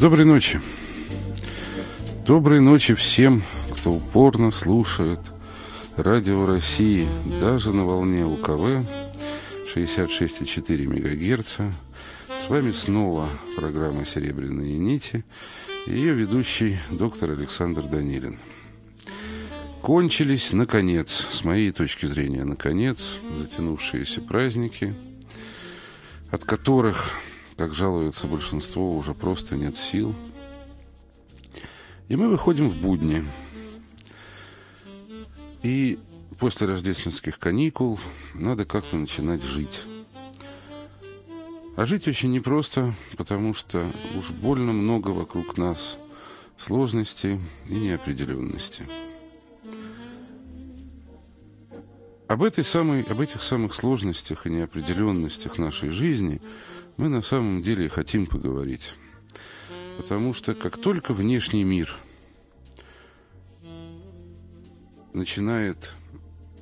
Доброй ночи. Доброй ночи всем, кто упорно слушает Радио России, даже на волне УКВ 66,4 МГц. С вами снова программа «Серебряные нити» и ее ведущий доктор Александр Данилин. Кончились, наконец, с моей точки зрения, наконец, затянувшиеся праздники, от которых как жалуется большинство, уже просто нет сил. И мы выходим в будни. И после рождественских каникул надо как-то начинать жить. А жить очень непросто, потому что уж больно много вокруг нас сложностей и неопределенности. Об, этой самой, об этих самых сложностях и неопределенностях нашей жизни – мы на самом деле хотим поговорить. Потому что как только внешний мир начинает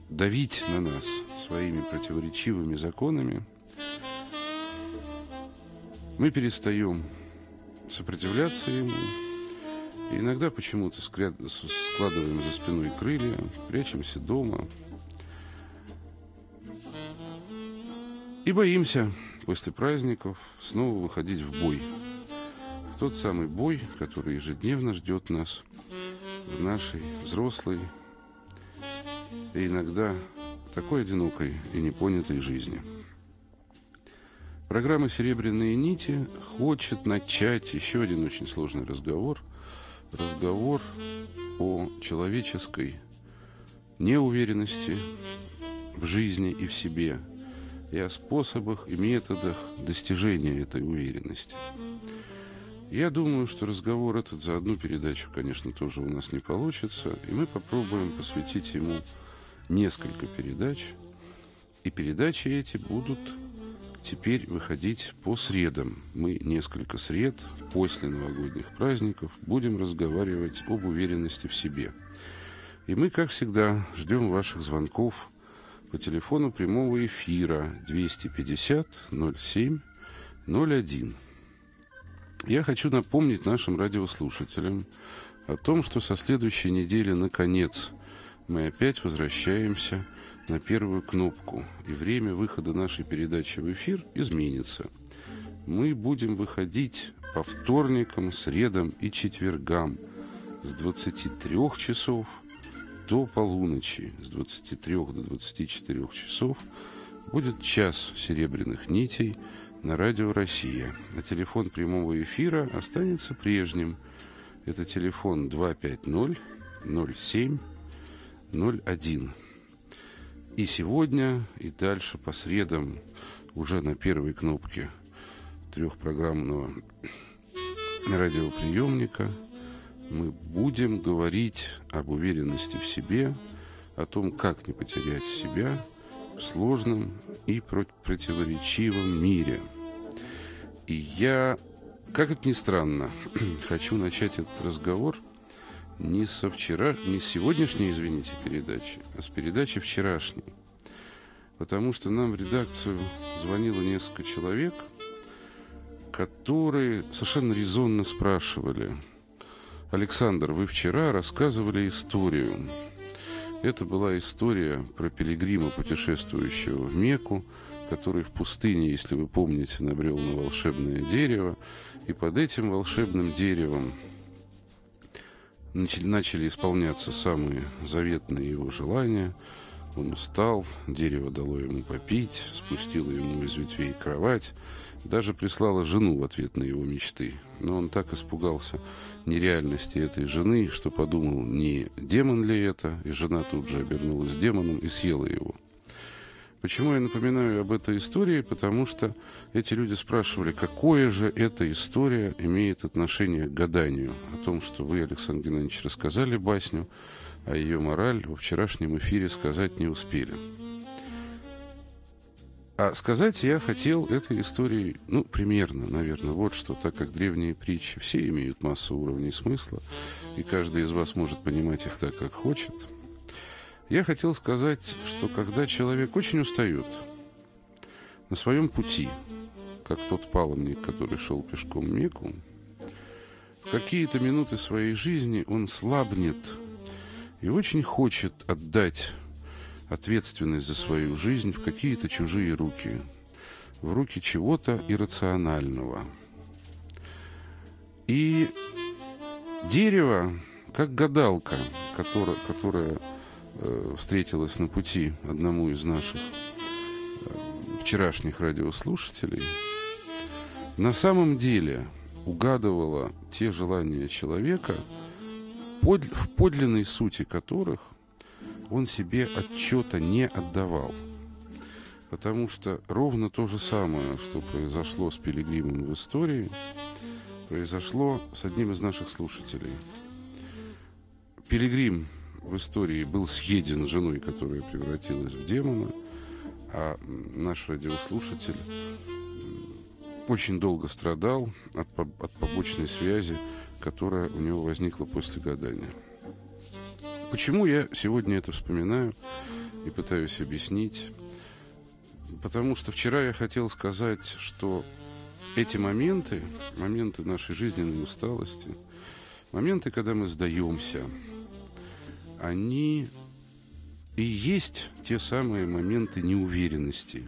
давить на нас своими противоречивыми законами, мы перестаем сопротивляться ему, и иногда почему-то складываем за спиной крылья, прячемся дома и боимся после праздников снова выходить в бой. Тот самый бой, который ежедневно ждет нас в нашей взрослой и иногда такой одинокой и непонятой жизни. Программа «Серебряные нити» хочет начать еще один очень сложный разговор. Разговор о человеческой неуверенности в жизни и в себе – и о способах и методах достижения этой уверенности. Я думаю, что разговор этот за одну передачу, конечно, тоже у нас не получится, и мы попробуем посвятить ему несколько передач, и передачи эти будут теперь выходить по средам. Мы несколько сред после новогодних праздников будем разговаривать об уверенности в себе. И мы, как всегда, ждем ваших звонков по телефону прямого эфира 250 07 01. Я хочу напомнить нашим радиослушателям о том, что со следующей недели, наконец, мы опять возвращаемся на первую кнопку, и время выхода нашей передачи в эфир изменится. Мы будем выходить по вторникам, средам и четвергам с 23 часов – до полуночи, с 23 до 24 часов, будет час серебряных нитей на радио «Россия». А телефон прямого эфира останется прежним. Это телефон 250 07 01. И сегодня, и дальше по средам уже на первой кнопке трехпрограммного радиоприемника – мы будем говорить об уверенности в себе, о том, как не потерять себя в сложном и противоречивом мире. И я, как это ни странно, хочу начать этот разговор не со вчера, не с сегодняшней, извините, передачи, а с передачи вчерашней. Потому что нам в редакцию звонило несколько человек, которые совершенно резонно спрашивали – Александр, вы вчера рассказывали историю. Это была история про пилигрима, путешествующего в Мекку, который в пустыне, если вы помните, набрел на волшебное дерево, и под этим волшебным деревом начали исполняться самые заветные его желания. Он устал, дерево дало ему попить, спустило ему из ветвей кровать, даже прислала жену в ответ на его мечты. Но он так испугался нереальности этой жены, что подумал, не демон ли это, и жена тут же обернулась демоном и съела его. Почему я напоминаю об этой истории? Потому что эти люди спрашивали, какое же эта история имеет отношение к гаданию. О том, что вы, Александр Геннадьевич, рассказали басню, а ее мораль во вчерашнем эфире сказать не успели. А сказать я хотел этой истории, ну, примерно, наверное, вот что, так как древние притчи все имеют массу уровней смысла, и каждый из вас может понимать их так, как хочет. Я хотел сказать, что когда человек очень устает на своем пути, как тот паломник, который шел пешком Мекку, в какие-то минуты своей жизни он слабнет и очень хочет отдать ответственность за свою жизнь в какие-то чужие руки, в руки чего-то иррационального. И дерево, как гадалка, которая, которая э, встретилась на пути одному из наших э, вчерашних радиослушателей, на самом деле угадывала те желания человека, в подлинной сути которых он себе отчета не отдавал. Потому что ровно то же самое, что произошло с Пилигримом в истории, произошло с одним из наших слушателей. Пилигрим в истории был съеден женой, которая превратилась в демона, а наш радиослушатель очень долго страдал от, от побочной связи, которая у него возникла после гадания. Почему я сегодня это вспоминаю и пытаюсь объяснить? Потому что вчера я хотел сказать, что эти моменты, моменты нашей жизненной усталости, моменты, когда мы сдаемся, они и есть те самые моменты неуверенности.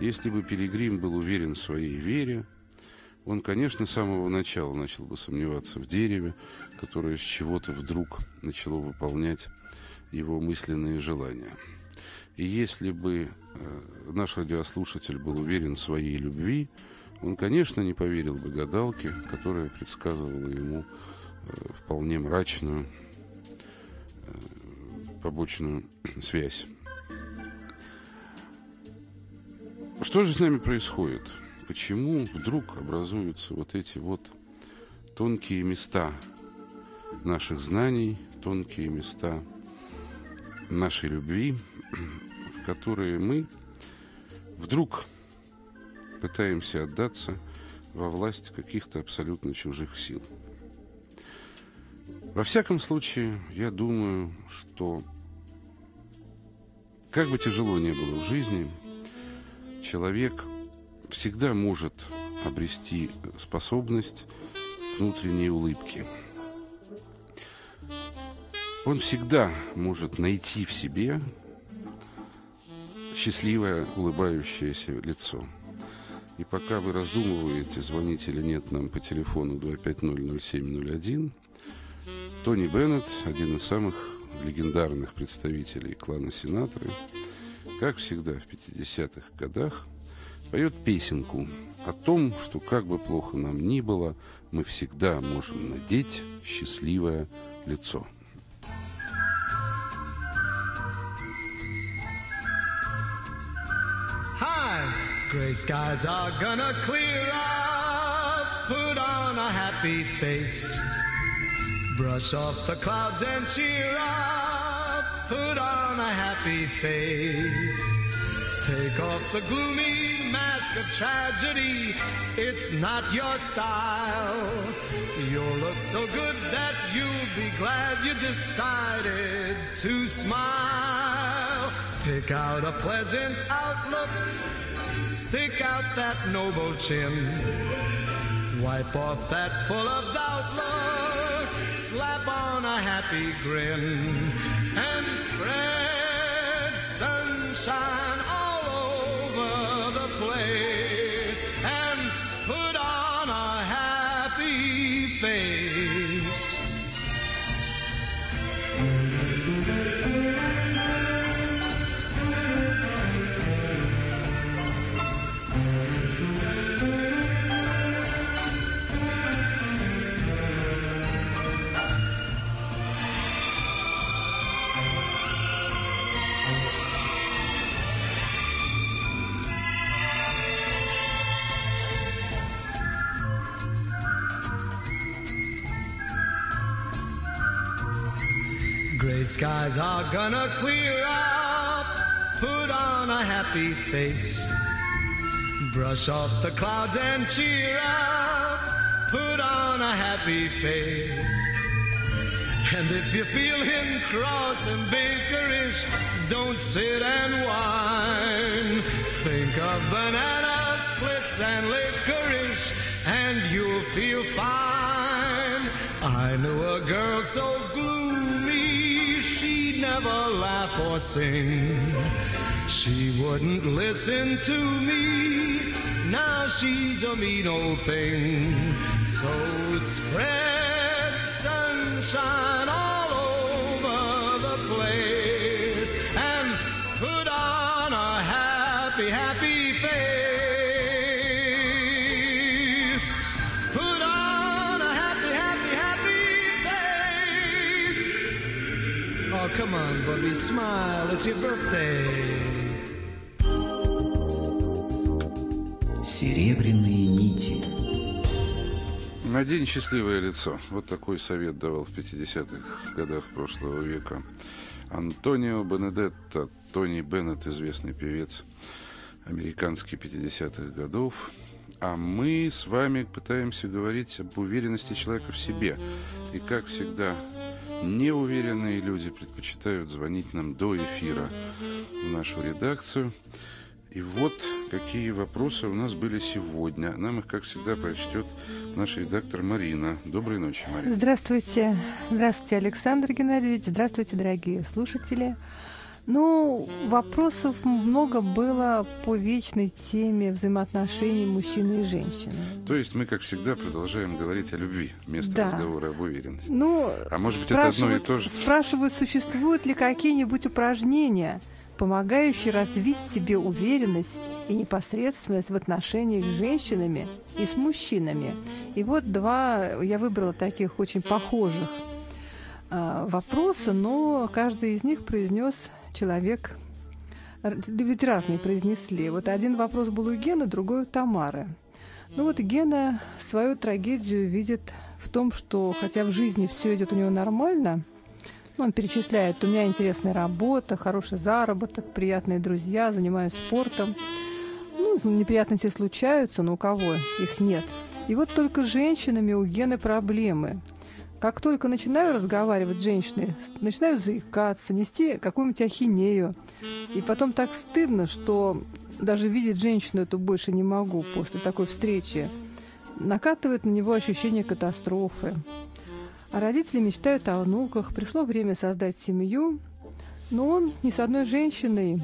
Если бы Пилигрим был уверен в своей вере, он, конечно, с самого начала начал бы сомневаться в дереве, которое с чего-то вдруг начало выполнять его мысленные желания. И если бы э, наш радиослушатель был уверен в своей любви, он, конечно, не поверил бы гадалке, которая предсказывала ему э, вполне мрачную э, побочную связь. Что же с нами происходит? Почему вдруг образуются вот эти вот тонкие места наших знаний, тонкие места нашей любви, в которые мы вдруг пытаемся отдаться во власть каких-то абсолютно чужих сил. Во всяком случае, я думаю, что как бы тяжело не было в жизни, человек – всегда может обрести способность внутренней улыбки. Он всегда может найти в себе счастливое, улыбающееся лицо. И пока вы раздумываете, звонить или нет нам по телефону 250-0701, Тони Беннет, один из самых легендарных представителей клана Синатры, как всегда в 50-х годах – поет песенку о том, что как бы плохо нам ни было, мы всегда можем надеть счастливое лицо. Hi, gray skies are gonna clear up. Put on a happy face. Brush off the clouds and cheer up. Put on a happy face. Take off the gloomy mask of tragedy. It's not your style. You'll look so good that you'll be glad you decided to smile. Pick out a pleasant outlook. Stick out that noble chin. Wipe off that full of doubt look. Slap on a happy grin and spread sunshine play. Skies are gonna clear up. Put on a happy face. Brush off the clouds and cheer up. Put on a happy face. And if you're feeling cross and bakerish, don't sit and whine. Think of banana splits and licorice, and you'll feel fine. I knew a girl so she'd never laugh or sing. She wouldn't listen to me. Now she's a mean old thing. So spread sunshine smile. It's your birthday. Серебряные нити. Надень счастливое лицо. Вот такой совет давал в 50-х годах прошлого века. Антонио Бенедетто, Тони Беннет, известный певец, американский 50-х годов. А мы с вами пытаемся говорить об уверенности человека в себе. И, как всегда, неуверенные люди предпочитают звонить нам до эфира в нашу редакцию. И вот какие вопросы у нас были сегодня. Нам их, как всегда, прочтет наш редактор Марина. Доброй ночи, Марина. Здравствуйте. Здравствуйте, Александр Геннадьевич. Здравствуйте, дорогие слушатели. Ну, вопросов много было по вечной теме взаимоотношений мужчины и женщины. То есть мы, как всегда, продолжаем говорить о любви вместо Да. разговора об уверенности. Ну, А может быть, это одно и то же? спрашивают, существуют ли какие-нибудь упражнения, помогающие развить себе уверенность и непосредственность в отношениях с женщинами и с мужчинами. И вот два, я выбрала таких очень похожих а, вопроса, но каждый из них произнес человек, люди разные произнесли. Вот один вопрос был у Гены, другой у Тамары. Ну вот Гена свою трагедию видит в том, что хотя в жизни все идет у него нормально, ну, он перечисляет, у меня интересная работа, хороший заработок, приятные друзья, занимаюсь спортом. Ну, неприятности случаются, но у кого их нет. И вот только с женщинами у Гены проблемы. Как только начинаю разговаривать с женщиной, начинаю заикаться, нести какую-нибудь ахинею. И потом так стыдно, что даже видеть женщину эту больше не могу после такой встречи. Накатывает на него ощущение катастрофы. А родители мечтают о внуках, пришло время создать семью, но он ни с одной женщиной,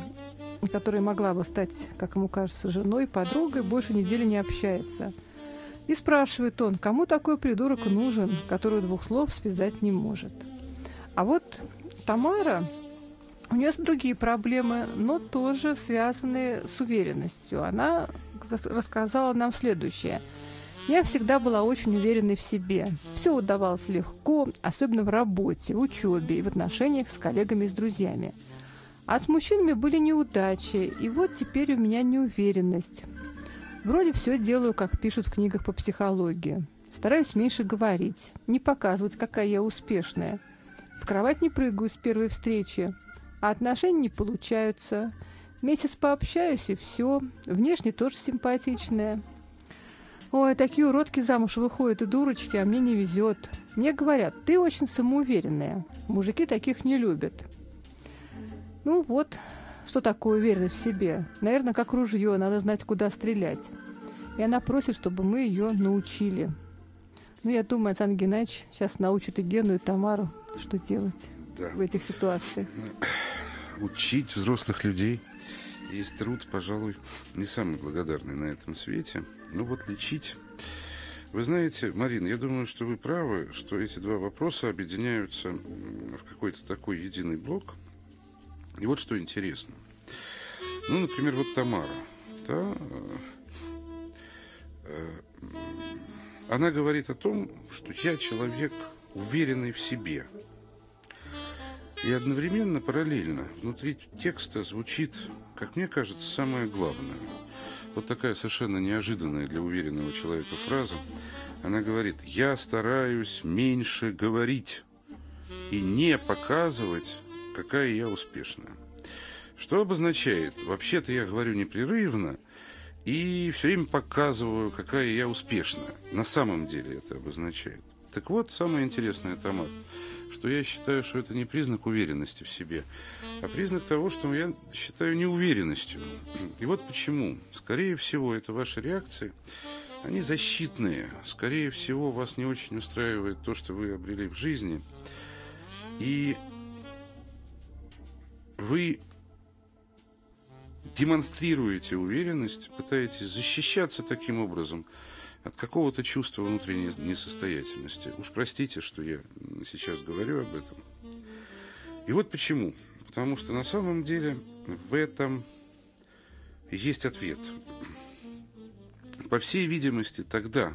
которая могла бы стать, как ему кажется, женой, подругой, больше недели не общается. И спрашивает он, кому такой придурок нужен, который двух слов связать не может. А вот Тамара, у нее другие проблемы, но тоже связанные с уверенностью. Она рас- рассказала нам следующее. Я всегда была очень уверенной в себе. Все удавалось легко, особенно в работе, учебе и в отношениях с коллегами и с друзьями. А с мужчинами были неудачи, и вот теперь у меня неуверенность. Вроде все делаю, как пишут в книгах по психологии. Стараюсь меньше говорить, не показывать, какая я успешная. В кровать не прыгаю с первой встречи, а отношения не получаются. Месяц пообщаюсь, и все. Внешне тоже симпатичная. Ой, такие уродки замуж выходят и дурочки, а мне не везет. Мне говорят, ты очень самоуверенная. Мужики таких не любят. Ну вот, что такое уверенность в себе? Наверное, как ружье, надо знать, куда стрелять. И она просит, чтобы мы ее научили. Ну, я думаю, Александр Геннадьевич сейчас научит и Гену, и Тамару, что делать Да. в этих ситуациях. Учить взрослых людей есть труд, пожалуй, не самый благодарный на этом свете. Ну вот лечить. Вы знаете, Марина, я думаю, что вы правы, что эти два вопроса объединяются в какой-то такой единый блок. И вот что интересно. Ну, например, вот Тамара. Да, э, э, она говорит о том, что я человек уверенный в себе. И одновременно, параллельно, внутри текста звучит, как мне кажется, самое главное. Вот такая совершенно неожиданная для уверенного человека фраза. Она говорит, я стараюсь меньше говорить и не показывать, какая я успешная. Что обозначает? Вообще-то я говорю непрерывно и все время показываю, какая я успешная. На самом деле это обозначает. Так вот, самое интересное, Тамар, что я считаю, что это не признак уверенности в себе, а признак того, что я считаю неуверенностью. И вот почему. Скорее всего, это ваша реакция они защитные. Скорее всего, вас не очень устраивает то, что вы обрели в жизни. И вы демонстрируете уверенность, пытаетесь защищаться таким образом от какого-то чувства внутренней несостоятельности. Уж простите, что я сейчас говорю об этом. И вот почему. Потому что на самом деле в этом есть ответ. По всей видимости, тогда,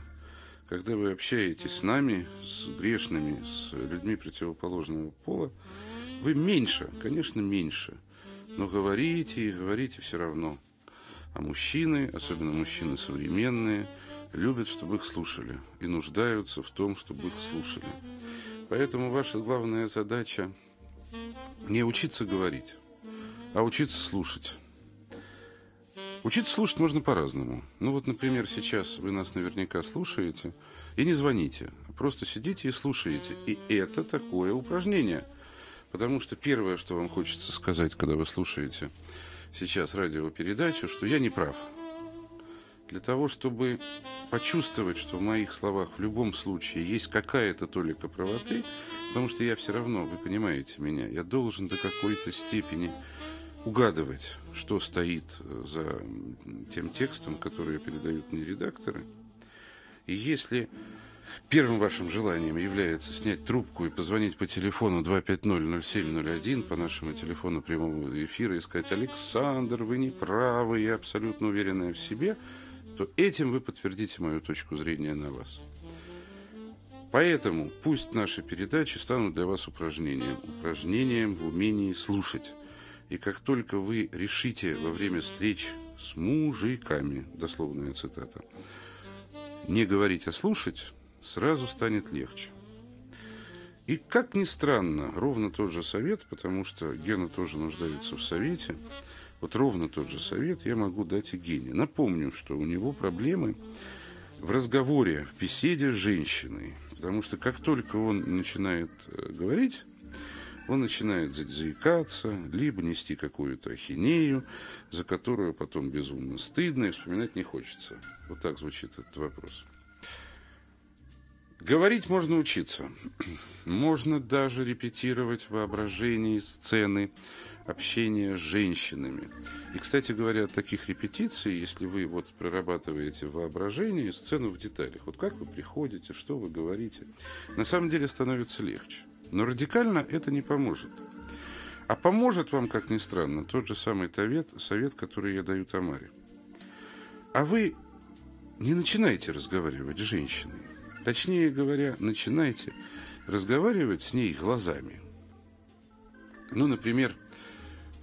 когда вы общаетесь с нами, с грешными, с людьми противоположного пола, вы меньше, конечно, меньше, но говорите и говорите все равно. А мужчины, особенно мужчины современные, любят, чтобы их слушали и нуждаются в том, чтобы их слушали. Поэтому ваша главная задача не учиться говорить, а учиться слушать. Учиться слушать можно по-разному. Ну вот, например, сейчас вы нас наверняка слушаете и не звоните, а просто сидите и слушаете. И это такое упражнение. Потому что первое, что вам хочется сказать, когда вы слушаете сейчас радиопередачу, что я не прав. Для того, чтобы почувствовать, что в моих словах в любом случае есть какая-то толика правоты, потому что я все равно, вы понимаете меня, я должен до какой-то степени угадывать, что стоит э, за тем текстом, который передают мне редакторы. И если первым вашим желанием является снять трубку и позвонить по телефону 250-0701 по нашему телефону прямого эфира и сказать «Александр, вы не правы, я абсолютно уверенная в себе», то этим вы подтвердите мою точку зрения на вас. Поэтому пусть наши передачи станут для вас упражнением. Упражнением в умении слушать. И как только вы решите во время встреч с мужиками, дословная цитата, не говорить, а слушать, сразу станет легче. И как ни странно, ровно тот же совет, потому что Гена тоже нуждается в совете, вот ровно тот же совет я могу дать и Гене. Напомню, что у него проблемы в разговоре, в беседе с женщиной. Потому что как только он начинает э, говорить, он начинает заикаться, либо нести какую-то ахинею, за которую потом безумно стыдно и вспоминать не хочется. Вот так звучит этот вопрос. Говорить можно учиться. Можно даже репетировать воображение сцены общения с женщинами. И, кстати говоря, от таких репетиций, если вы вот прорабатываете воображение, сцену в деталях, вот как вы приходите, что вы говорите, на самом деле становится легче. Но радикально это не поможет. А поможет вам, как ни странно, тот же самый совет, совет, который я даю Тамаре. А вы не начинайте разговаривать с женщиной. Точнее говоря, начинайте разговаривать с ней глазами. Ну, например,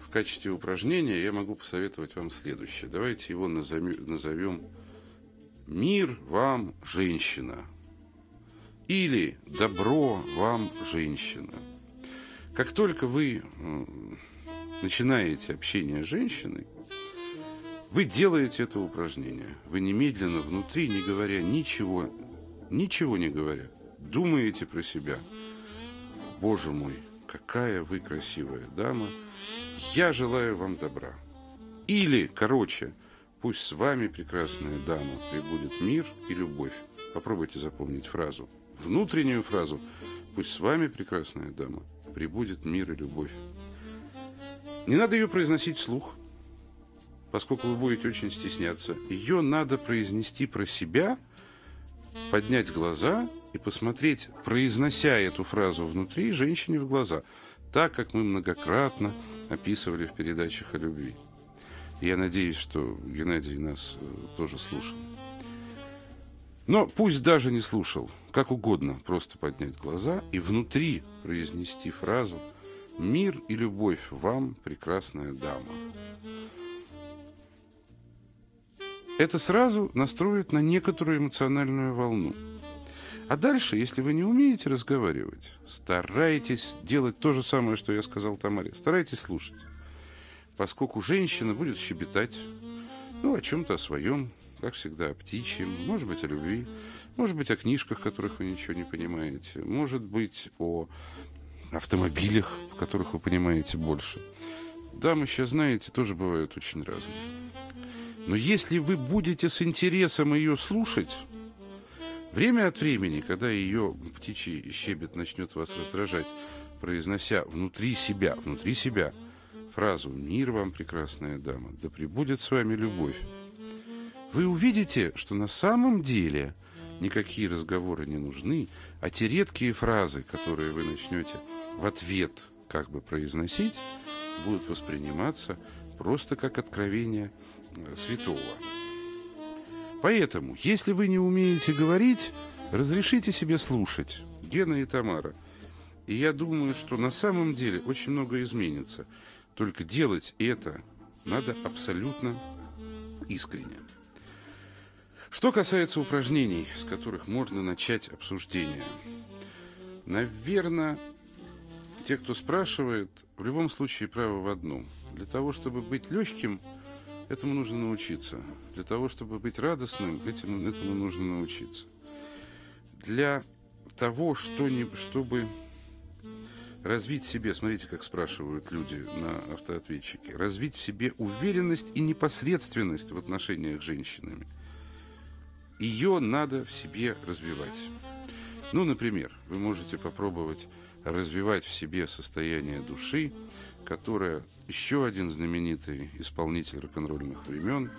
в качестве упражнения я могу посоветовать вам следующее. Давайте его назовем, назовем «Мир вам, женщина». Или «Добро вам, женщина». Как только вы начинаете общение с женщиной, вы делаете это упражнение. Вы немедленно внутри, не говоря ничего, ничего не говоря, думаете про себя. Боже мой, какая вы красивая дама. Я желаю вам добра. Или, короче, пусть с вами, прекрасная дама, прибудет мир и любовь. Попробуйте запомнить фразу внутреннюю фразу «Пусть с вами, прекрасная дама, прибудет мир и любовь». Не надо ее произносить вслух, поскольку вы будете очень стесняться. Ее надо произнести про себя, поднять глаза и посмотреть, произнося эту фразу внутри, женщине в глаза, так, как мы многократно описывали в передачах о любви. я надеюсь, что Геннадий нас э, тоже слушал. Но пусть даже не слушал, как угодно, просто поднять глаза и внутри произнести фразу «Мир и любовь вам, прекрасная дама». Это сразу настроит на некоторую эмоциональную волну. А дальше, если вы не умеете разговаривать, старайтесь делать то же самое, что я сказал Тамаре. Старайтесь слушать. Поскольку женщина будет щебетать, ну, о чем-то о своем, как всегда, о птичьем, может быть, о любви, может быть, о книжках, которых вы ничего не понимаете, может быть, о автомобилях, в которых вы понимаете больше. Дамы сейчас, знаете, тоже бывают очень разные. Но если вы будете с интересом ее слушать, время от времени, когда ее птичий щебет начнет вас раздражать, произнося внутри себя, внутри себя фразу «Мир вам, прекрасная дама, да пребудет с вами любовь», вы увидите, что на самом деле никакие разговоры не нужны, а те редкие фразы, которые вы начнете в ответ как бы произносить, будут восприниматься просто как откровение святого. Поэтому, если вы не умеете говорить, разрешите себе слушать. Гена и Тамара. И я думаю, что на самом деле очень много изменится. Только делать это надо абсолютно искренне. Что касается упражнений, с которых можно начать обсуждение, наверное, те, кто спрашивает, в любом случае правы в одном. Для того, чтобы быть легким, этому нужно научиться. Для того, чтобы быть радостным, этим, этому нужно научиться. Для того, что не, чтобы развить в себе, смотрите, как спрашивают люди на автоответчике, развить в себе уверенность и непосредственность в отношениях с женщинами. Ее надо в себе развивать. Ну, например, вы можете попробовать развивать в себе состояние души, которое еще один знаменитый исполнитель рок-н-ролльных времен,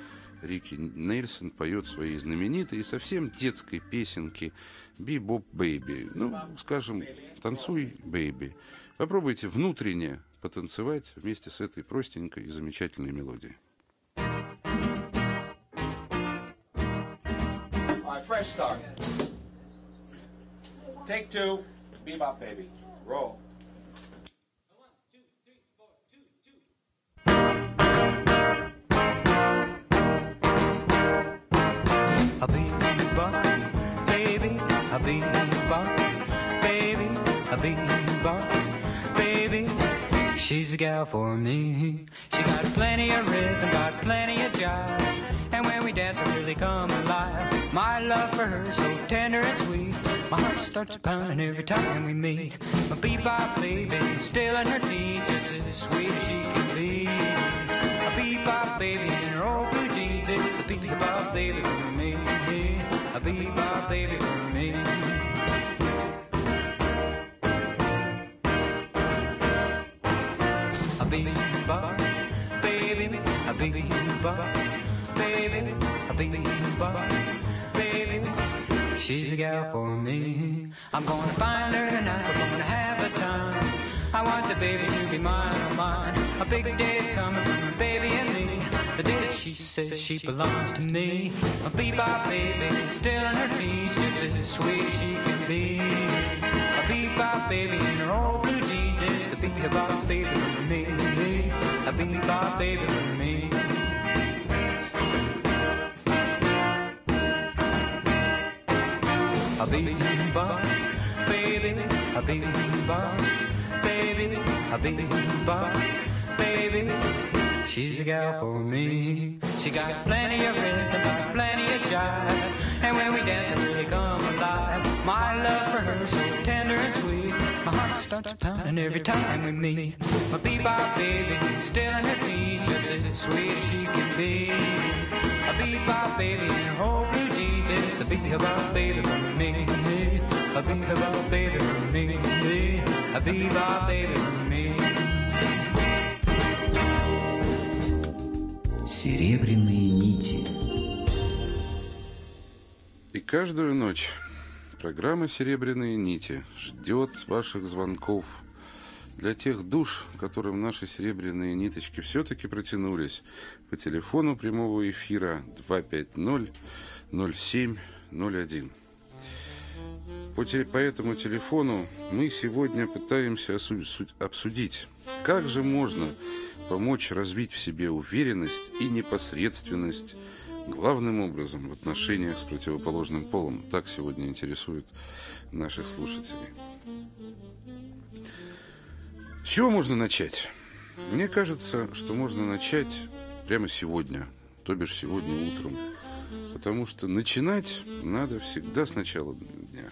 Рики Нельсон, поет свои знаменитые совсем детской песенки «Be-Bop Baby». Ну, скажем, «Танцуй, baby». Попробуйте внутренне потанцевать вместе с этой простенькой и замечательной мелодией. fresh start. Take two, bebop baby. Roll. A bebop, baby, a bebop, baby, a bebop, baby. She's a gal for me. She got plenty of rhythm, got plenty of jive. And when we dance, I really come alive. My love for her so tender and sweet. My heart starts pounding every time we meet. My bebop baby, still in her teens, just as sweet as she can be. A bebop baby in her old blue jeans, it's a baby for me. A bebop baby for me. A bebop baby, a bebop baby, a bebop She's a gal for me. I'm gonna find her tonight. We're gonna have a time. I want the baby to be mine, mine. A big day is coming for the baby and me. The day she says she belongs to me. A bebop baby, still in her teens, just as sweet as she can be. A bebop baby in her old blue jeans, it's a bebop baby for me. A bebop baby for me. a bebop, baby, a bebop, baby, a bebop, baby. She's a gal for me. She got plenty of rhythm, plenty of jive. And when we dance, it really come alive. My love for her so tender and sweet. My heart starts pounding every time we meet. My bebop baby, still in her teens, just as sweet as she can be. A bebop baby in her whole blue jeans, it's a bebop baby for me. A bebop baby for me. A bebop baby for me. Серебряные нити. И каждую ночь программа «Серебряные нити» ждет ваших звонков – для тех душ, которым наши серебряные ниточки все-таки протянулись по телефону прямого эфира 250-07-01. По, по этому телефону мы сегодня пытаемся обсудить, как же можно помочь развить в себе уверенность и непосредственность главным образом в отношениях с противоположным полом. Так сегодня интересует наших слушателей. С чего можно начать? Мне кажется, что можно начать прямо сегодня, то бишь сегодня утром. Потому что начинать надо всегда с начала дня.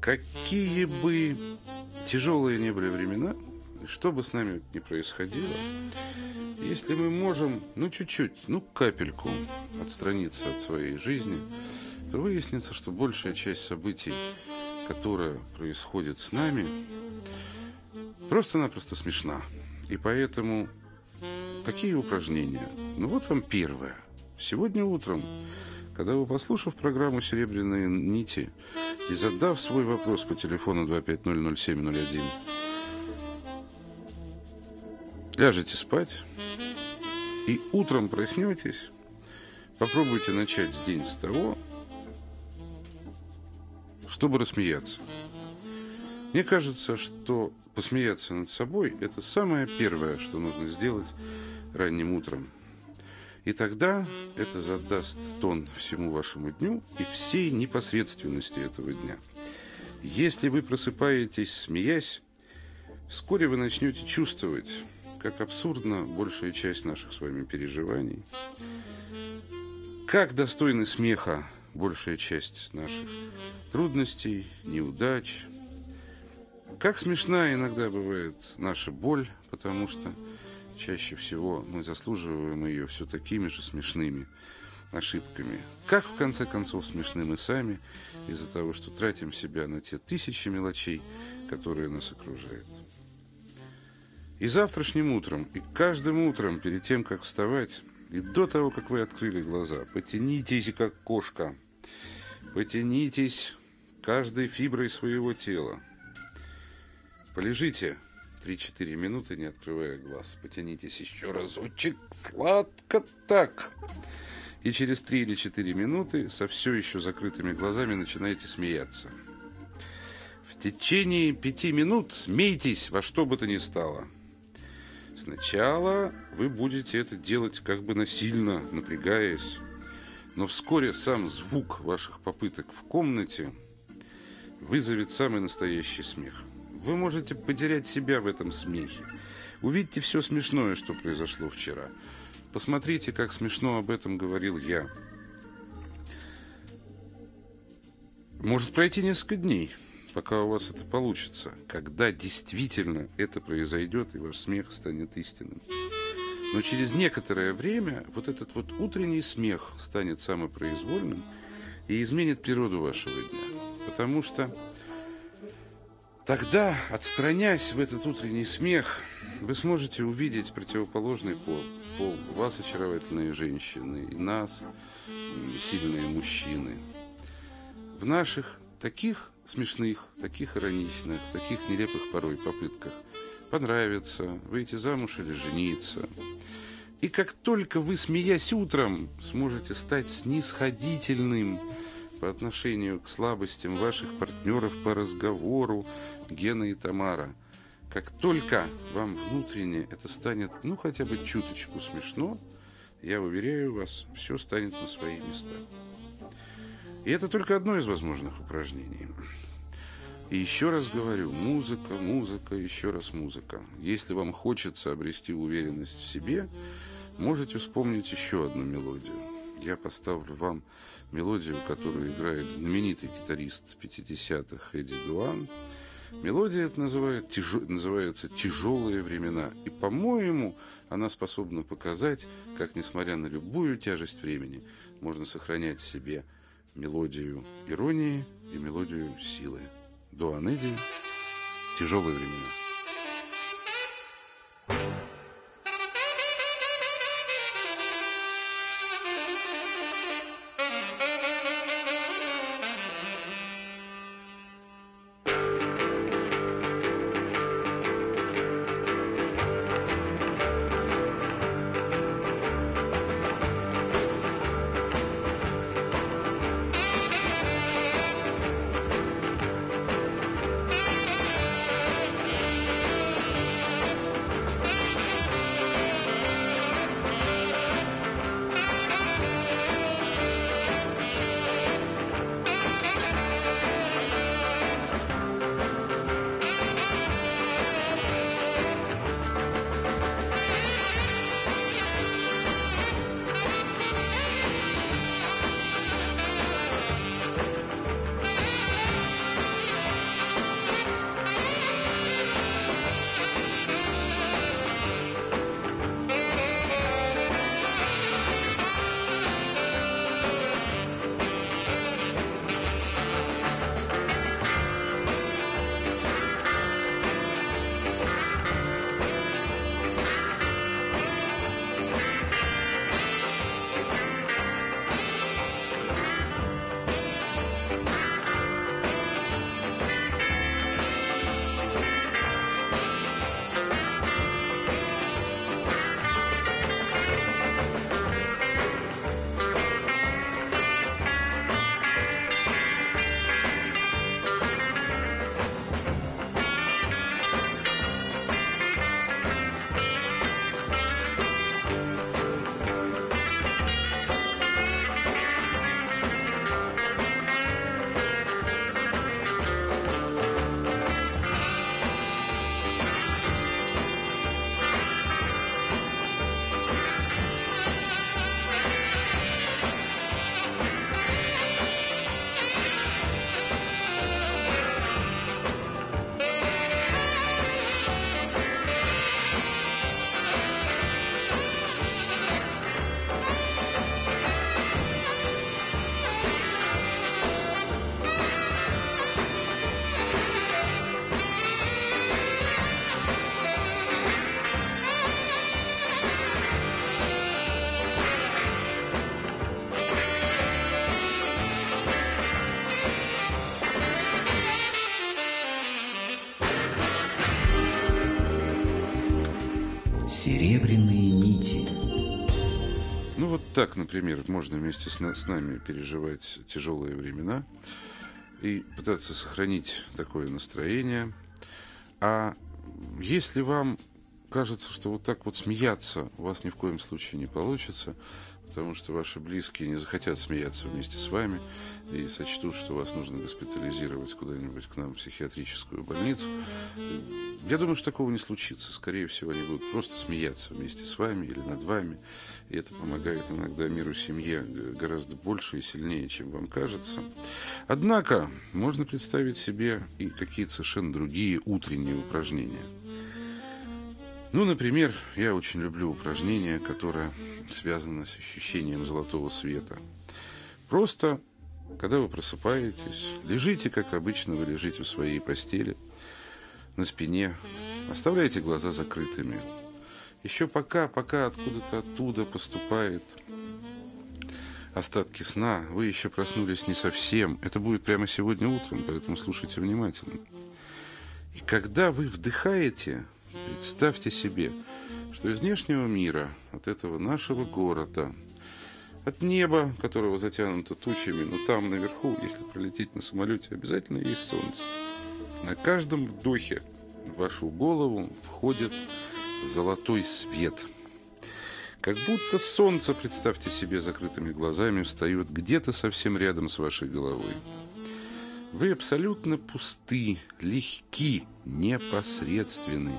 Какие бы тяжелые не были времена, И что бы с нами ни происходило, если мы можем, ну чуть-чуть, ну капельку отстраниться от своей жизни, то выяснится, что большая часть событий, которая происходит с нами, просто-напросто смешна. И поэтому какие упражнения? Ну вот вам первое. Сегодня утром, когда вы, послушав программу «Серебряные нити» и задав свой вопрос по телефону 2500701, ляжете спать и утром проснетесь, попробуйте начать день с того, чтобы рассмеяться. Мне кажется, что посмеяться над собой – это самое первое, что нужно сделать ранним утром. И тогда это задаст тон всему вашему дню и всей непосредственности этого дня. Если вы просыпаетесь, смеясь, вскоре вы начнете чувствовать, как абсурдна большая часть наших с вами переживаний, как достойны смеха большая часть наших трудностей, неудач, как смешна иногда бывает наша боль, потому что чаще всего мы заслуживаем ее все такими же смешными ошибками. Как, в конце концов, смешны мы сами из-за того, что тратим себя на те тысячи мелочей, которые нас окружают. И завтрашним утром, и каждым утром, перед тем, как вставать, и до того, как вы открыли глаза, потянитесь, как кошка. Потянитесь каждой фиброй своего тела. Полежите 3-4 минуты, не открывая глаз. Потянитесь еще разочек. Сладко так. И через 3 или 4 минуты со все еще закрытыми глазами начинаете смеяться. В течение пяти минут смейтесь во что бы то ни стало. Сначала вы будете это делать как бы насильно, напрягаясь, но вскоре сам звук ваших попыток в комнате вызовет самый настоящий смех. Вы можете потерять себя в этом смехе. Увидьте все смешное, что произошло вчера. Посмотрите, как смешно об этом говорил я. Может пройти несколько дней – пока у вас это получится, когда действительно это произойдет, и ваш смех станет истинным. Но через некоторое время вот этот вот утренний смех станет самопроизвольным и изменит природу вашего дня. Потому что тогда, отстраняясь в этот утренний смех, вы сможете увидеть противоположный пол. пол вас очаровательные женщины, и нас, сильные мужчины. В наших таких смешных, таких ироничных, таких нелепых порой попытках понравиться, выйти замуж или жениться. И как только вы, смеясь утром, сможете стать снисходительным по отношению к слабостям ваших партнеров по разговору, Гена и Тамара, как только вам внутренне это станет, ну, хотя бы чуточку смешно, я уверяю вас, все станет на свои места. И это только одно из возможных упражнений. И еще раз говорю, музыка, музыка, еще раз музыка. Если вам хочется обрести уверенность в себе, можете вспомнить еще одну мелодию. Я поставлю вам мелодию, которую играет знаменитый гитарист 50-х Эдди Дуан. Мелодия эта называет, тяж... называется «Тяжелые времена». И, по-моему, она способна показать, как, несмотря на любую тяжесть времени, можно сохранять в себе мелодию иронии и мелодию силы. До Анеди тяжелые времена. Так, например, можно вместе с, на- с нами переживать тяжелые времена и пытаться сохранить такое настроение. А если вам кажется, что вот так вот смеяться у вас ни в коем случае не получится, потому что ваши близкие не захотят смеяться вместе с вами и сочтут, что вас нужно госпитализировать куда-нибудь к нам в психиатрическую больницу. Я думаю, что такого не случится. Скорее всего, они будут просто смеяться вместе с вами или над вами. И это помогает иногда миру семье гораздо больше и сильнее, чем вам кажется. Однако, можно представить себе и какие-то совершенно другие утренние упражнения. Ну, например, я очень люблю упражнение, которое связано с ощущением золотого света. Просто, когда вы просыпаетесь, лежите, как обычно вы лежите в своей постели, на спине, оставляйте глаза закрытыми. Еще пока, пока откуда-то оттуда поступает остатки сна, вы еще проснулись не совсем. Это будет прямо сегодня утром, поэтому слушайте внимательно. И когда вы вдыхаете, Представьте себе, что из внешнего мира, от этого нашего города, от неба, которого затянуто тучами, но там наверху, если пролететь на самолете, обязательно есть солнце. На каждом вдохе в вашу голову входит золотой свет. Как будто солнце, представьте себе закрытыми глазами, встает где-то совсем рядом с вашей головой. Вы абсолютно пусты, легки, непосредственны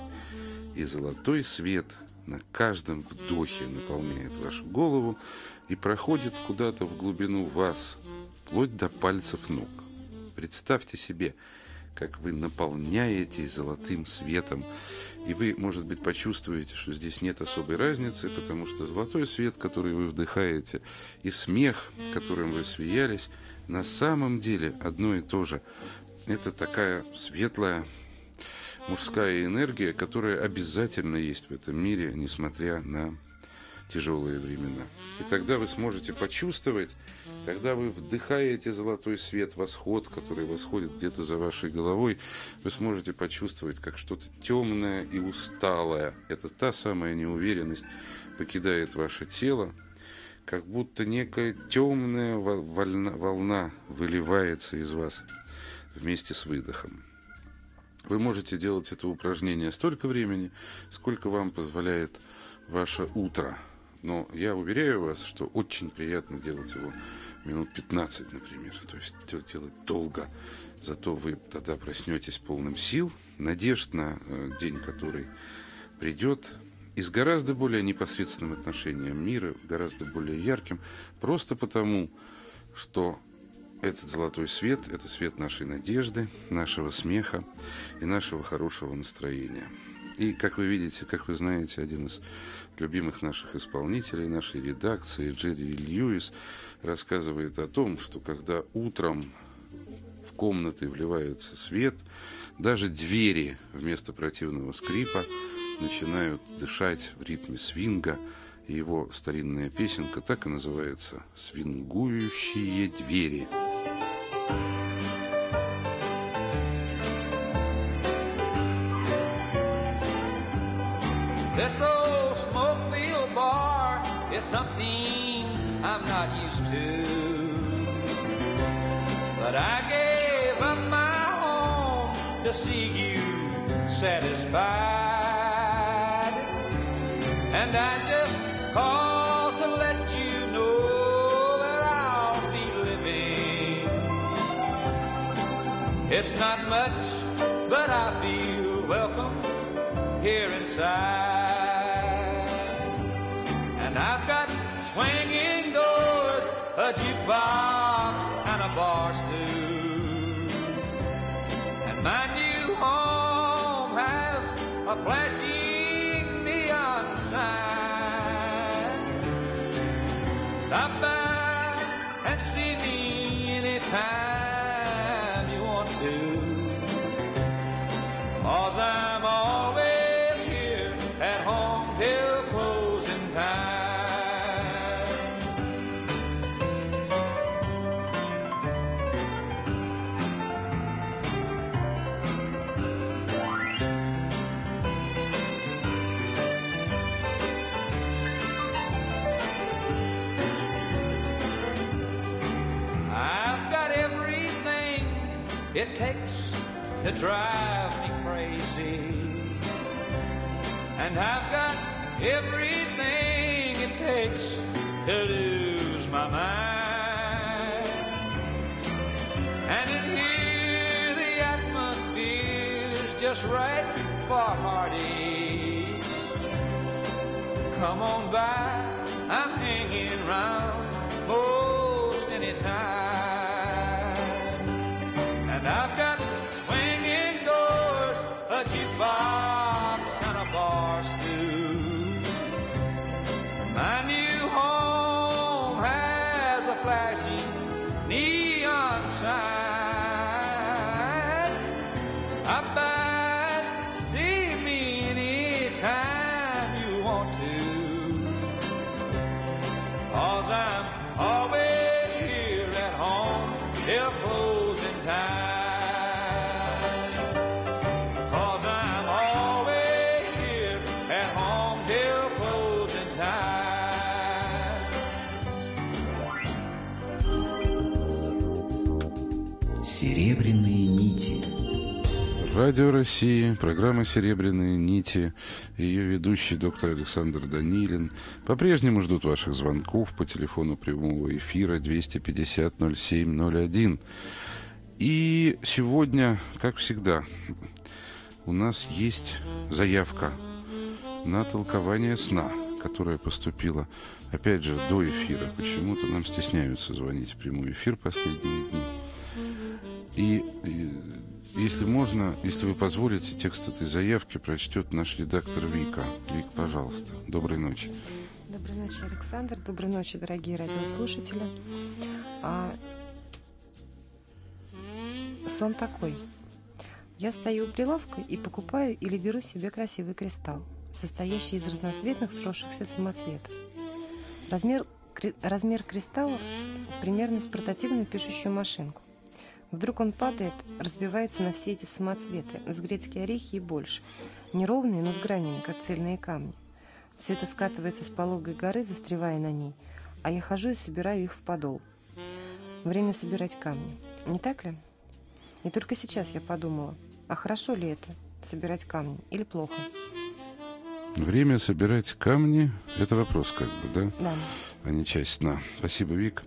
и золотой свет на каждом вдохе наполняет вашу голову и проходит куда-то в глубину вас, вплоть до пальцев ног. Представьте себе, как вы наполняетесь золотым светом, и вы, может быть, почувствуете, что здесь нет особой разницы, потому что золотой свет, который вы вдыхаете, и смех, которым вы смеялись, на самом деле одно и то же. Это такая светлая, мужская энергия, которая обязательно есть в этом мире, несмотря на тяжелые времена. И тогда вы сможете почувствовать, когда вы вдыхаете золотой свет, восход, который восходит где-то за вашей головой, вы сможете почувствовать, как что-то темное и усталое, это та самая неуверенность, покидает ваше тело, как будто некая темная волна, волна выливается из вас вместе с выдохом. Вы можете делать это упражнение столько времени, сколько вам позволяет ваше утро. Но я уверяю вас, что очень приятно делать его минут 15, например. То есть делать долго. Зато вы тогда проснетесь полным сил, надежд на э, день, который придет, и с гораздо более непосредственным отношением мира, гораздо более ярким, просто потому, что этот золотой свет – это свет нашей надежды, нашего смеха и нашего хорошего настроения. И, как вы видите, как вы знаете, один из любимых наших исполнителей нашей редакции, Джерри Льюис, рассказывает о том, что когда утром в комнаты вливается свет, даже двери вместо противного скрипа начинают дышать в ритме свинга – его старинная песенка так и называется «Свингующие двери». This old smoke-filled bar is something I'm not used to. But I gave up my home to see you satisfied. And I just called It's not much, but I feel welcome here inside. And I've got swinging doors, a jukebox, and a bar stool. And my new home has a flashing drive me crazy. And I've got everything it takes to lose my mind. And in here the atmosphere's just right for heartaches. Come on by, I'm hanging round most any Радио России, программа «Серебряные нити», ее ведущий доктор Александр Данилин. По-прежнему ждут ваших звонков по телефону прямого эфира 250-07-01. И сегодня, как всегда, у нас есть заявка на толкование сна, которая поступила, опять же, до эфира. Почему-то нам стесняются звонить в прямой эфир последние дни. И если можно, если вы позволите, текст этой заявки прочтет наш редактор Вика. Вик, пожалуйста. Доброй ночи. Доброй ночи, Александр. Доброй ночи, дорогие радиослушатели. А, Сон такой. Я стою у прилавка и покупаю или беру себе красивый кристалл, состоящий из разноцветных сросшихся самоцветов. Размер, кри- размер кристалла примерно с портативную пишущую машинку. Вдруг он падает, разбивается на все эти самоцветы, с грецкие орехи и больше. Неровные, но с гранями, как цельные камни. Все это скатывается с пологой горы, застревая на ней, а я хожу и собираю их в подол. Время собирать камни. Не так ли? И только сейчас я подумала, а хорошо ли это, собирать камни, или плохо? Время собирать камни – это вопрос как бы, да? Да. А не часть сна. Спасибо, Вик.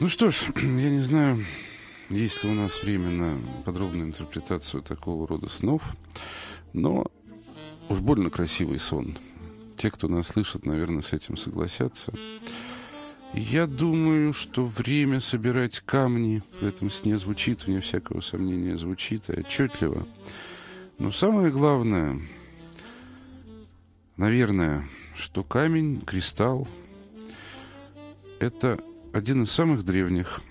Ну что ж, я не знаю, есть ли у нас время на подробную интерпретацию такого рода снов, но уж больно красивый сон. Те, кто нас слышит, наверное, с этим согласятся. Я думаю, что время собирать камни в этом сне звучит, вне всякого сомнения, звучит и отчетливо. Но самое главное, наверное, что камень, кристалл – это один из самых древних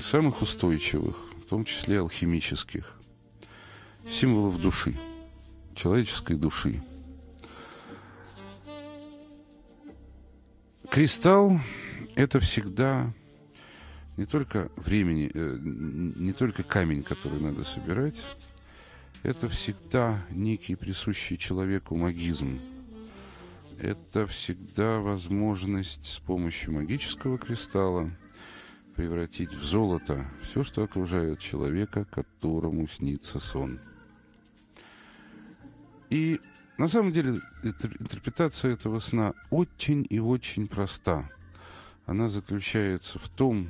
самых устойчивых, в том числе алхимических, символов души, человеческой души. Кристалл – это всегда не только времени, э, не только камень, который надо собирать, это всегда некий присущий человеку магизм. Это всегда возможность с помощью магического кристалла превратить в золото все, что окружает человека, которому снится сон. И на самом деле интер- интерпретация этого сна очень и очень проста. Она заключается в том,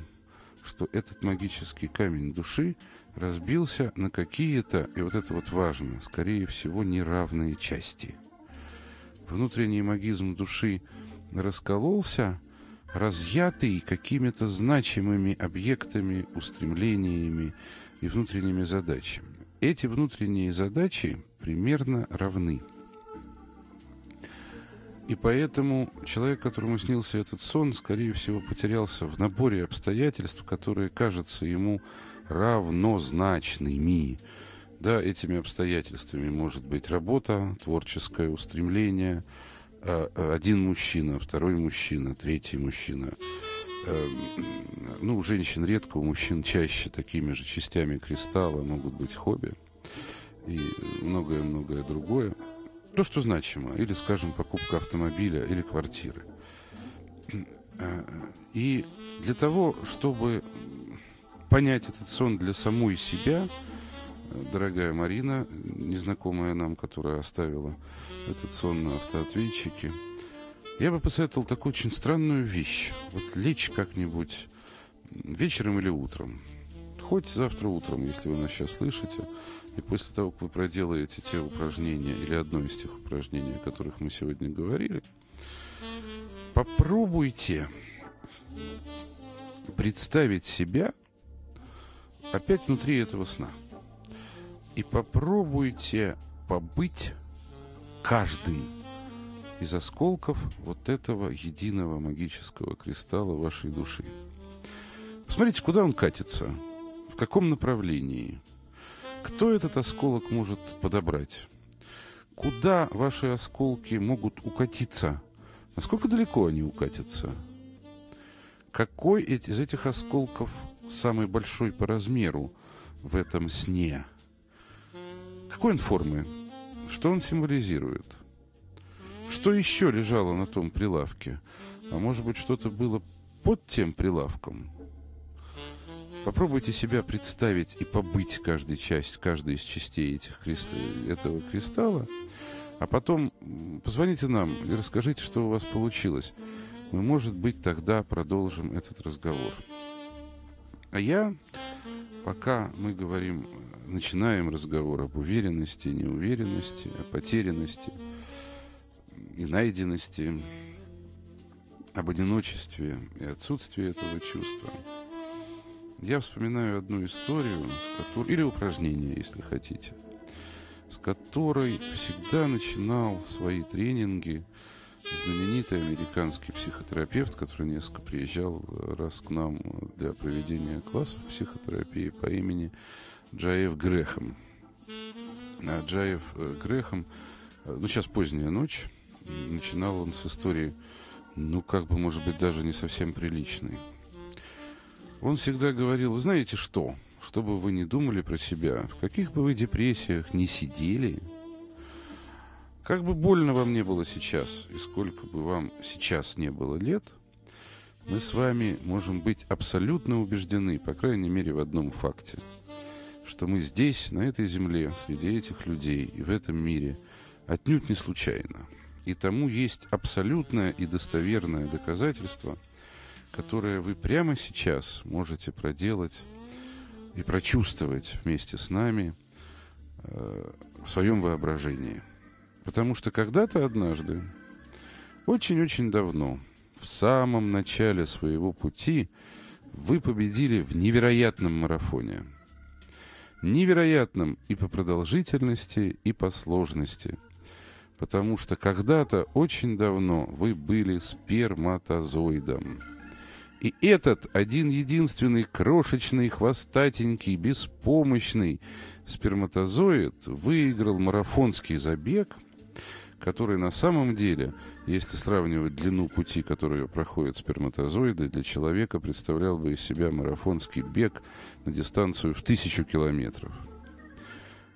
что этот магический камень души разбился на какие-то, и вот это вот важно, скорее всего, неравные части. Внутренний магизм души раскололся, разъятый какими-то значимыми объектами, устремлениями и внутренними задачами. Эти внутренние задачи примерно равны. И поэтому человек, которому снился этот сон, скорее всего, потерялся в наборе обстоятельств, которые кажутся ему равнозначными. Да, этими обстоятельствами может быть работа, творческое устремление, э, э, один мужчина, второй мужчина, третий мужчина. Э, Ну, у женщин редко, у мужчин чаще такими же частями кристалла могут быть хобби и многое-многое другое. То, что значимо. Или, скажем, покупка автомобиля или квартиры. Э, И для того, чтобы понять этот сон для самой себя, дорогая Марина, незнакомая нам, которая оставила этот сон на автоответчике, я бы посоветовал такую очень странную вещь. Вот лечь как-нибудь вечером или утром. Хоть завтра утром, если вы нас сейчас слышите, и после того, как вы проделаете те упражнения или одно из тех упражнений, о которых мы сегодня говорили, попробуйте представить себя опять внутри этого сна. И попробуйте побыть каждым из осколков вот этого единого магического кристалла вашей души. Посмотрите, куда он катится, в каком направлении, кто этот осколок может подобрать, куда ваши осколки могут укатиться, насколько далеко они укатятся, какой из этих осколков самый большой по размеру в этом сне, какой он формы, что он символизирует – что еще лежало на том прилавке? А может быть, что-то было под тем прилавком? Попробуйте себя представить и побыть каждой часть, каждой из частей этих крест... этого кристалла, а потом позвоните нам и расскажите, что у вас получилось. Мы, может быть, тогда продолжим этот разговор. А я, пока мы говорим, начинаем разговор об уверенности, неуверенности, о потерянности – и найденности, об одиночестве и отсутствии этого чувства. Я вспоминаю одну историю, с которой, или упражнение, если хотите, с которой всегда начинал свои тренинги знаменитый американский психотерапевт, который несколько приезжал раз к нам для проведения классов психотерапии по имени Джаев Грехом. А Джаев э, Грехом, э, ну сейчас поздняя ночь, начинал он с истории, ну, как бы, может быть, даже не совсем приличной. Он всегда говорил, вы знаете что, что бы вы ни думали про себя, в каких бы вы депрессиях не сидели, как бы больно вам не было сейчас, и сколько бы вам сейчас не было лет, мы с вами можем быть абсолютно убеждены, по крайней мере, в одном факте, что мы здесь, на этой земле, среди этих людей и в этом мире отнюдь не случайно – и тому есть абсолютное и достоверное доказательство, которое вы прямо сейчас можете проделать и прочувствовать вместе с нами э, в своем воображении. Потому что когда-то однажды, очень-очень давно, в самом начале своего пути, вы победили в невероятном марафоне. Невероятном и по продолжительности, и по сложности – потому что когда-то очень давно вы были сперматозоидом. И этот один единственный крошечный, хвостатенький, беспомощный сперматозоид выиграл марафонский забег, который на самом деле, если сравнивать длину пути, которую проходят сперматозоиды, для человека представлял бы из себя марафонский бег на дистанцию в тысячу километров –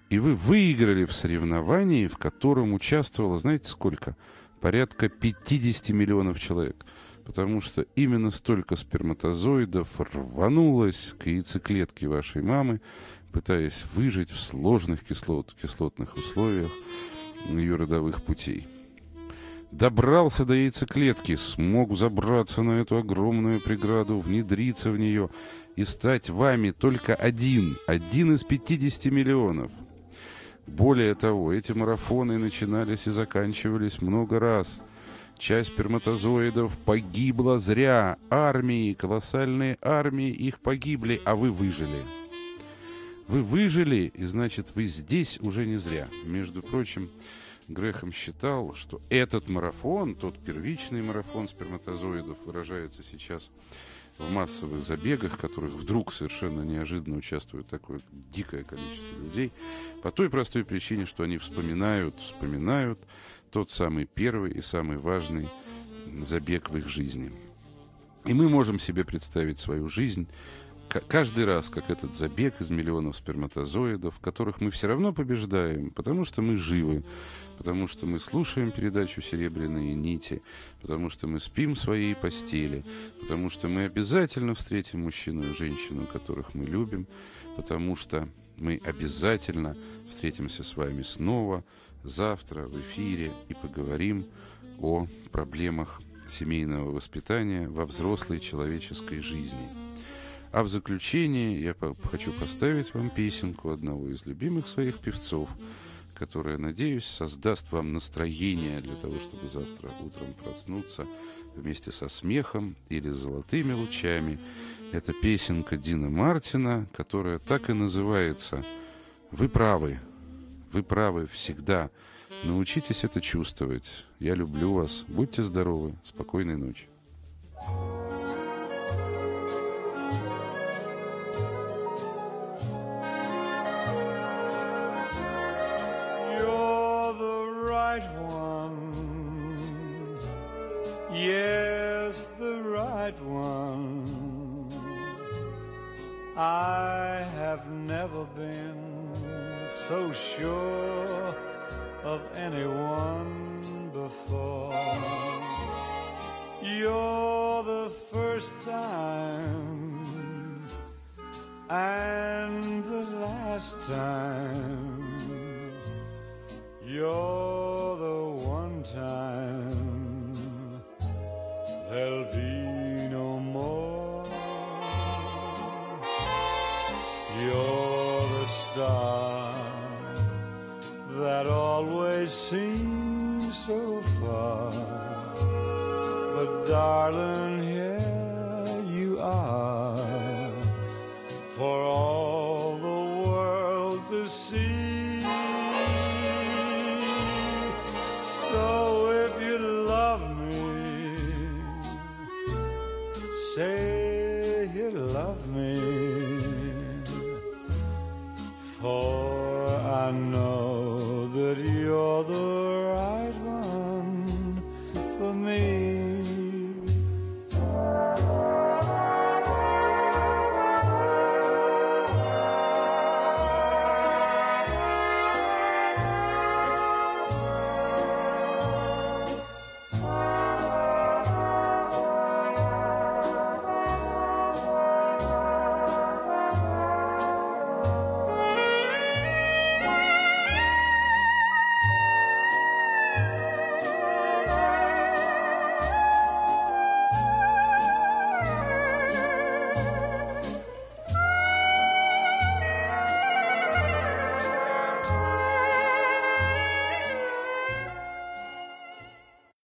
и вы выиграли в соревновании, в котором участвовало, знаете сколько? Порядка 50 миллионов человек. Потому что именно столько сперматозоидов рванулось к яйцеклетке вашей мамы, пытаясь выжить в сложных кислот, кислотных условиях ее родовых путей. Добрался до яйцеклетки, смог забраться на эту огромную преграду, внедриться в нее и стать вами только один, один из 50 миллионов – более того, эти марафоны начинались и заканчивались много раз. Часть сперматозоидов погибла зря. Армии, колоссальные армии их погибли, а вы выжили. Вы выжили, и значит, вы здесь уже не зря. Между прочим, Грехом считал, что этот марафон, тот первичный марафон сперматозоидов, выражается сейчас в массовых забегах, в которых вдруг совершенно неожиданно участвует такое дикое количество людей, по той простой причине, что они вспоминают, вспоминают тот самый первый и самый важный забег в их жизни. И мы можем себе представить свою жизнь каждый раз, как этот забег из миллионов сперматозоидов, которых мы все равно побеждаем, потому что мы живы, потому что мы слушаем передачу «Серебряные нити», потому что мы спим в своей постели, потому что мы обязательно встретим мужчину и женщину, которых мы любим, потому что мы обязательно встретимся с вами снова завтра в эфире и поговорим о проблемах семейного воспитания во взрослой человеческой жизни. А в заключение я хочу поставить вам песенку одного из любимых своих певцов, которая, надеюсь, создаст вам настроение для того, чтобы завтра утром проснуться вместе со смехом или с золотыми лучами. Это песенка Дина Мартина, которая так и называется «Вы правы, вы правы всегда». Научитесь это чувствовать. Я люблю вас. Будьте здоровы. Спокойной ночи. Right one. Yes, the right one. I have never been so sure of anyone before. You're the first time and the last time. You're time there'll be no more. You're the star that always seems so far. But darling,